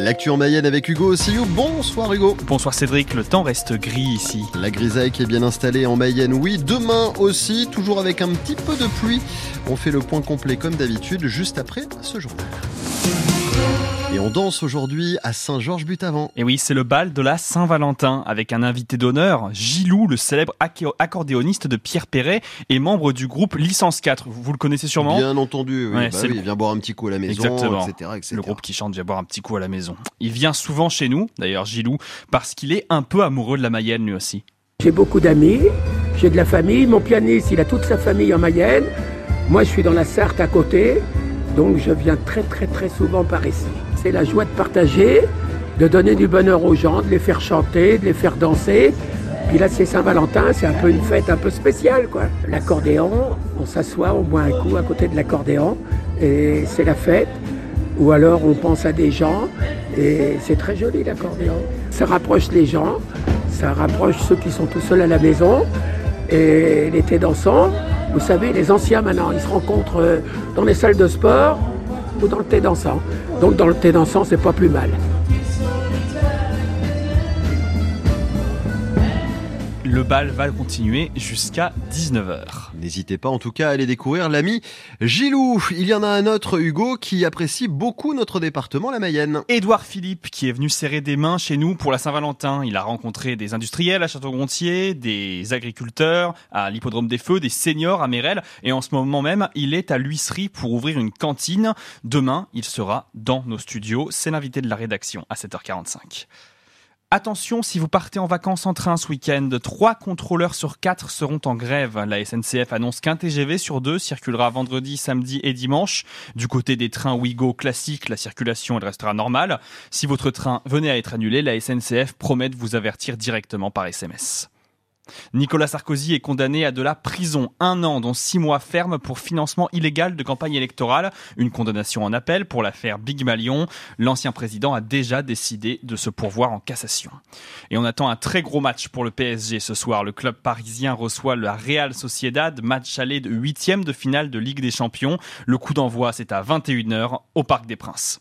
L'actu en Mayenne avec Hugo Ossillou. Bonsoir Hugo. Bonsoir Cédric, le temps reste gris ici. La grisaille qui est bien installée en Mayenne, oui. Demain aussi, toujours avec un petit peu de pluie. On fait le point complet comme d'habitude juste après ce journal. Et on danse aujourd'hui à Saint-Georges-Butavant. Et oui, c'est le bal de la Saint-Valentin avec un invité d'honneur, Gilou, le célèbre accordéoniste de Pierre Perret et membre du groupe Licence 4. Vous le connaissez sûrement? Bien entendu, oui. Bah il vient boire un petit coup à la maison, Exactement. etc., Le groupe qui chante vient boire un petit coup à la maison. Il vient souvent chez nous, d'ailleurs Gilou, parce qu'il est un peu amoureux de la Mayenne lui aussi. J'ai beaucoup d'amis, j'ai de la famille. Mon pianiste, il a toute sa famille en Mayenne. Moi, je suis dans la Sarthe à côté, donc je viens très très souvent par ici c'est la joie de partager, de donner du bonheur aux gens, de les faire chanter, de les faire danser. Puis là, c'est Saint-Valentin, c'est un peu une fête un peu spéciale. L'accordéon, on s'assoit, on boit un coup à côté de l'accordéon, et c'est la fête. Ou alors on pense à des gens, et c'est très joli l'accordéon. Ça rapproche les gens, ça rapproche ceux qui sont tout seuls à la maison, et l'été dansant, vous savez, les anciens maintenant, ils se rencontrent dans les salles de sport, ou dans le thé dansant. Donc dans le thé dansant, c'est pas plus mal. Le bal va continuer jusqu'à 19h. N'hésitez pas en tout cas à aller découvrir l'ami Gilou. Il y en a un autre, Hugo, qui apprécie beaucoup notre département, la Mayenne. Édouard Philippe, qui est venu serrer des mains chez nous pour la Saint-Valentin. Il a rencontré des industriels à Château-Gontier, des agriculteurs à l'Hippodrome des Feux, des seniors à Mérel. Et en ce moment même, il est à l'huisserie pour ouvrir une cantine. Demain, il sera dans nos studios. C'est l'invité de la rédaction à 7h45. Attention, si vous partez en vacances en train ce week-end, trois contrôleurs sur quatre seront en grève. La SNCF annonce qu'un TGV sur deux circulera vendredi, samedi et dimanche. Du côté des trains Ouigo classiques, la circulation restera normale. Si votre train venait à être annulé, la SNCF promet de vous avertir directement par SMS. Nicolas Sarkozy est condamné à de la prison, un an dont six mois ferme pour financement illégal de campagne électorale, une condamnation en appel pour l'affaire Big Malion. L'ancien président a déjà décidé de se pourvoir en cassation. Et on attend un très gros match pour le PSG ce soir. Le club parisien reçoit la Real Sociedad, match aller de huitième de finale de Ligue des Champions. Le coup d'envoi c'est à 21h au Parc des Princes.